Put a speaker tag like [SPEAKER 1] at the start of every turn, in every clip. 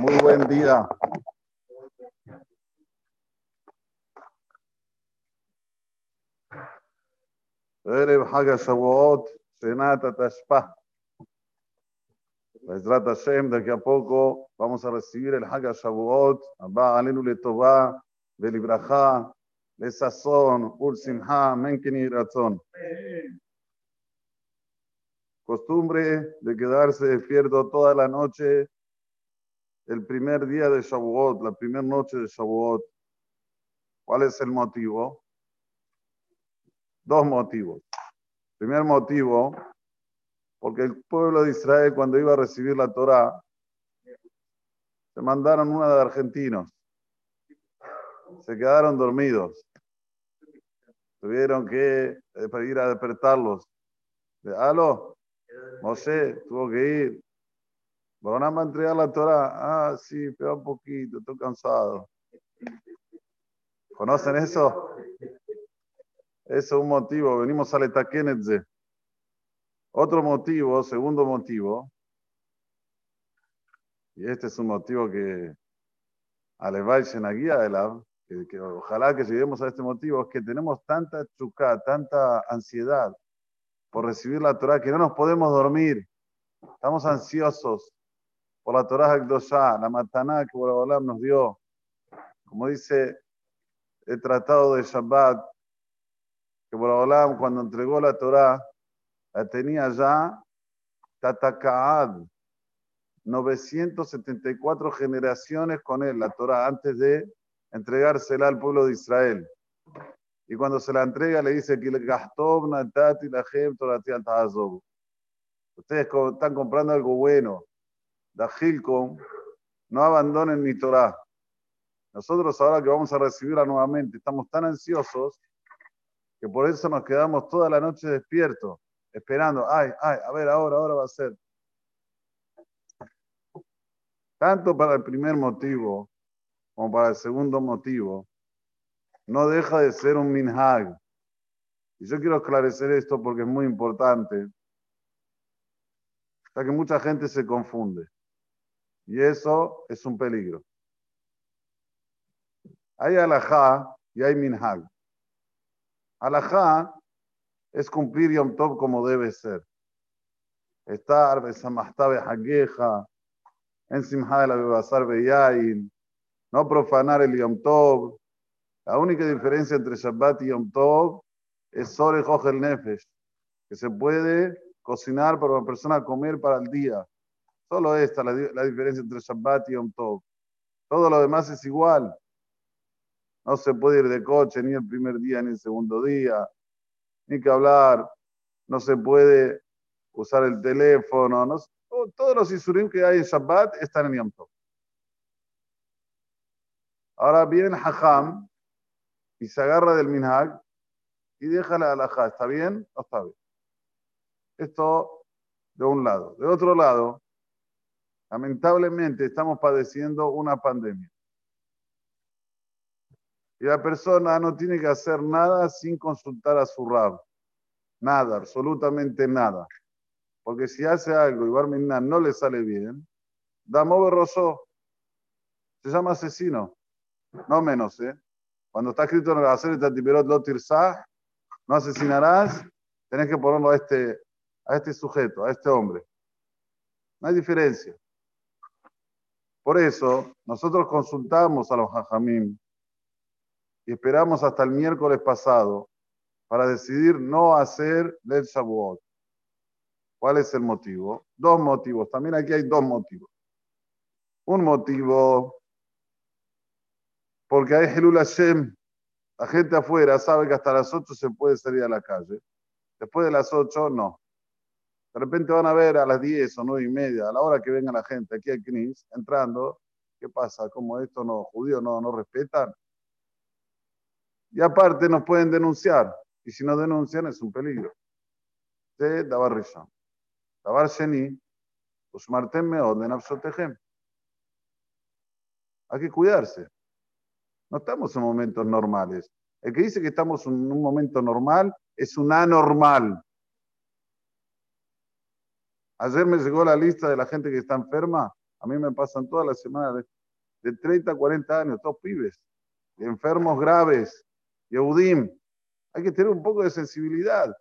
[SPEAKER 1] Muy buen día. Erev Haga Shavuot, Senata Tashpah. Bezrat Hashem, de aquí a poco vamos a recibir el Haga Shavuot, Abba Alenu Letová, Belibraja, Lesazón, Ul Simha, Menkini Ratzon. Costumbre de quedarse despierto toda la noche el primer día de Shavuot, la primera noche de Shavuot. ¿Cuál es el motivo? Dos motivos. Primer motivo, porque el pueblo de Israel cuando iba a recibir la Torah, se mandaron una de argentinos. Se quedaron dormidos. Tuvieron que eh, ir a despertarlos. De, Aló, Moshe tuvo que ir. Van a entregar la Torah. Ah, sí, pero un poquito, estoy cansado. ¿Conocen eso? Eso es un motivo. Venimos a Letakenetze. Otro motivo, segundo motivo, y este es un motivo que Alevay guía de que, ojalá que lleguemos a este motivo, es que tenemos tanta chuca, tanta ansiedad por recibir la Torah que no nos podemos dormir. Estamos ansiosos por la Torah Hakdoshá, la mataná que Borobolam nos dio. Como dice el tratado de Shabbat, que Borobolam cuando entregó la Torah, la tenía ya Tatakaad, 974 generaciones con él, la Torah, antes de entregársela al pueblo de Israel. Y cuando se la entrega le dice Ustedes están comprando algo bueno. Dajilcom, no abandonen mi Torah. Nosotros ahora que vamos a recibirla nuevamente, estamos tan ansiosos que por eso nos quedamos toda la noche despiertos, esperando, ay, ay, a ver, ahora, ahora va a ser. Tanto para el primer motivo como para el segundo motivo, no deja de ser un minhag. Y yo quiero esclarecer esto porque es muy importante. Hasta que mucha gente se confunde. Y eso es un peligro. Hay alajá y hay minhag. Alajá es cumplir Yom Tov como debe ser. Estar, besamahtabe hageja, en simha de la bebasar beyain, no profanar el Yom Tov, la única diferencia entre Shabbat y Yom Tov es sobre el Nefesh, que se puede cocinar para una persona comer para el día. Solo esta la, la diferencia entre Shabbat y Yom Tov. Todo lo demás es igual. No se puede ir de coche ni el primer día ni el segundo día, ni que hablar. No se puede usar el teléfono. No, todos los isurim que hay en Shabbat están en Yom Tov. Ahora viene Hajam y se agarra del minhag y deja la alajá. ¿Está bien o está bien? Esto de un lado. De otro lado, lamentablemente estamos padeciendo una pandemia. Y la persona no tiene que hacer nada sin consultar a su rab. Nada, absolutamente nada. Porque si hace algo y Barminan no le sale bien, Damo Berroso se llama asesino. No menos, ¿eh? Cuando está escrito en el hacer Tatiperot Lotirsah, no asesinarás, tenés que ponerlo a este, a este sujeto, a este hombre. No hay diferencia. Por eso, nosotros consultamos a los hajamim y esperamos hasta el miércoles pasado para decidir no hacer del Shavuot. ¿Cuál es el motivo? Dos motivos. También aquí hay dos motivos. Un motivo porque hay Helul Hashem, la gente afuera sabe que hasta las 8 se puede salir a la calle. Después de las 8, no. De repente van a ver a las 10 o 9 y media, a la hora que venga la gente aquí a Knis, entrando, ¿qué pasa? ¿Cómo esto no, judíos no, no respetan? Y aparte nos pueden denunciar. Y si no denuncian es un peligro. De Dabar Rishon. Dabar Sheni, Usmartem Meod, Hay que cuidarse. No estamos en momentos normales. El que dice que estamos en un momento normal es un anormal. Ayer me llegó la lista de la gente que está enferma. A mí me pasan todas las semanas de, de 30 a 40 años, todos pibes, enfermos graves, Yehudim. Hay que tener un poco de sensibilidad.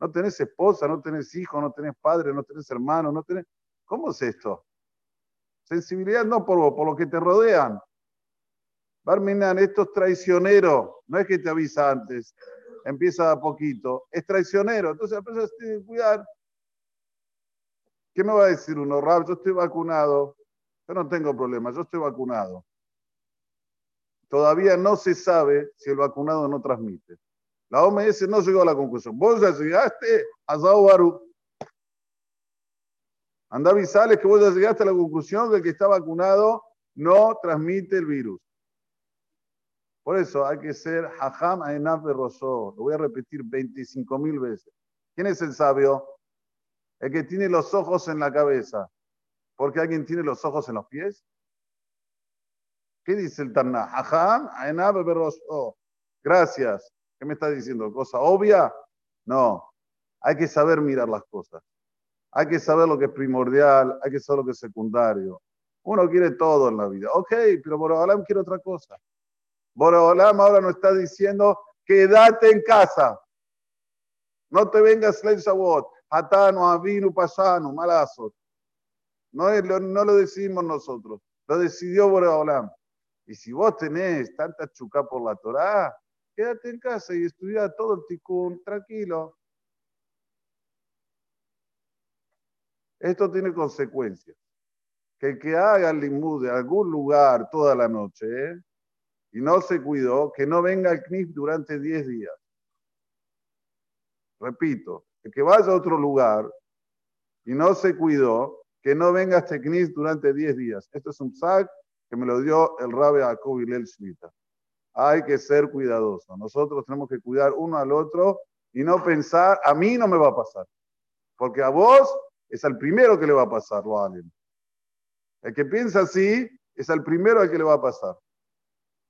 [SPEAKER 1] No tenés esposa, no tenés hijo, no tenés padre, no tenés hermano, no tenés... ¿Cómo es esto? Sensibilidad no por, por lo que te rodean. Barminan, esto es traicionero. No es que te avisa antes, empieza a poquito. Es traicionero. Entonces la persona tiene que cuidar. ¿Qué me va a decir uno? Rab, yo estoy vacunado. Yo no tengo problema, yo estoy vacunado. Todavía no se sabe si el vacunado no transmite. La OMS no llegó a la conclusión. Vos ya llegaste a Baru. Anda a avisarles que vos ya llegaste a la conclusión de que el que está vacunado no transmite el virus. Por eso hay que ser Hajam Ainaf Rosó. Lo voy a repetir 25 mil veces. ¿Quién es el sabio? El que tiene los ojos en la cabeza. ¿Porque alguien tiene los ojos en los pies? ¿Qué dice el Tanna? Rosó. Gracias. ¿Qué me está diciendo? ¿Cosa obvia? No. Hay que saber mirar las cosas. Hay que saber lo que es primordial, hay que saber lo que es secundario. Uno quiere todo en la vida. Ok, pero Boreolam quiere otra cosa. Boreolam ahora nos está diciendo, quédate en casa. No te vengas a Shabbat. Hatano, Avinu, Pasano, Malazo. No, no lo decidimos nosotros. Lo decidió Boreolam. Y si vos tenés tanta chuca por la Torah, quédate en casa y estudia todo el tikkun tranquilo. Esto tiene consecuencias. Que el que haga el limud de algún lugar toda la noche y no se cuidó, que no venga al CNIF durante 10 días. Repito, que vaya a otro lugar y no se cuidó, que no venga a este CNIF durante 10 días. Esto es un sac que me lo dio el Rabbi Jacob Lel Shmita. Hay que ser cuidadoso. Nosotros tenemos que cuidar uno al otro y no pensar, a mí no me va a pasar. Porque a vos es al primero que le va a pasar, lo Allen. El que piensa así es al primero al que le va a pasar.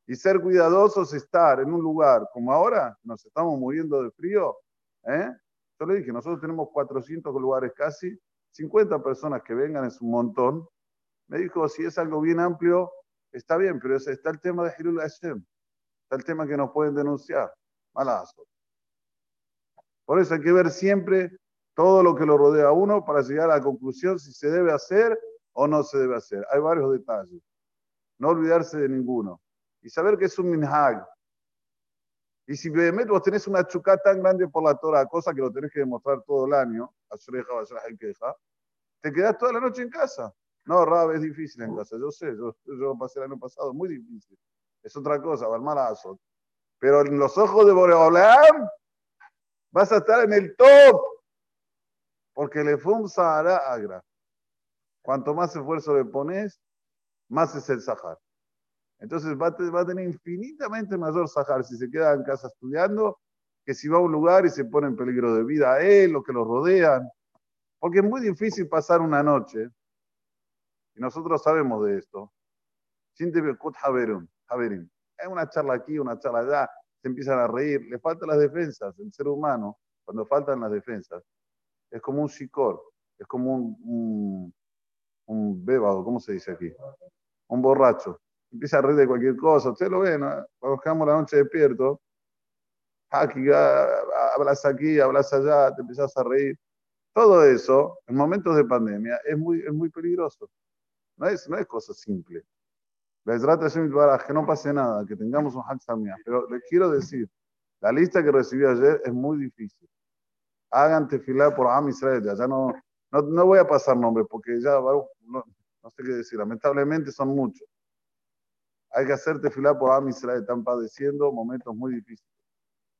[SPEAKER 1] Y ser cuidadosos, estar en un lugar como ahora, nos estamos muriendo de frío. ¿eh? Yo le dije, nosotros tenemos 400 lugares casi, 50 personas que vengan es un montón. Me dijo, si es algo bien amplio, está bien, pero está el tema de Hirul Hashem. Está el tema que nos pueden denunciar. Malazo. Por eso hay que ver siempre todo lo que lo rodea a uno para llegar a la conclusión si se debe hacer o no se debe hacer. Hay varios detalles. No olvidarse de ninguno. Y saber que es un minhag. Y si vos tenés una chucá tan grande por la Torah, cosa que lo tenés que demostrar todo el año, te quedás toda la noche en casa. No, Rab, es difícil en casa. Yo sé, yo, yo pasé el año pasado, muy difícil. Es otra cosa, malazo. Pero en los ojos de Boreolam vas a estar en el top porque le fum Sahara agra. Cuanto más esfuerzo le pones, más es el Sahar. Entonces va a, tener infinitamente mayor Sahar si se queda en casa estudiando que si va a un lugar y se pone en peligro de vida a él o que lo rodean. Porque es muy difícil pasar una noche, y nosotros sabemos de esto, sin Haberim. Hay una charla aquí, una charla allá, se empiezan a reír, le faltan las defensas. El ser humano, cuando faltan las defensas, es como un sicor, es como un, un, bébado, ¿cómo se dice aquí? Un borracho. Empieza a reír de cualquier cosa. Usted lo ve, ¿no? Cuando la noche despierto, aquí, hablas aquí, hablas allá, te empiezas a reír. Todo eso, en momentos de pandemia, es muy, es muy peligroso. No es, no es cosa simple. Les trata de que no pase nada, que tengamos un Hatzamia. Pero les quiero decir, la lista que recibí ayer es muy difícil hagan tefilá por Am Israel. Ya, no, no, no, voy a pasar nombres porque ya no, no, sé qué decir. Lamentablemente son muchos. Hay que hacer tefilá por Am Israel. Están padeciendo momentos muy difíciles.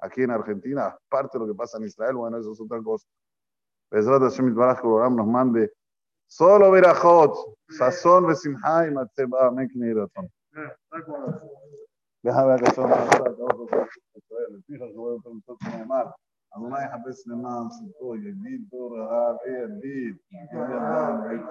[SPEAKER 1] Aquí en Argentina, aparte de lo que pasa en Israel, bueno, eso es otra cosa. Mande solo Déjame son las cosas. A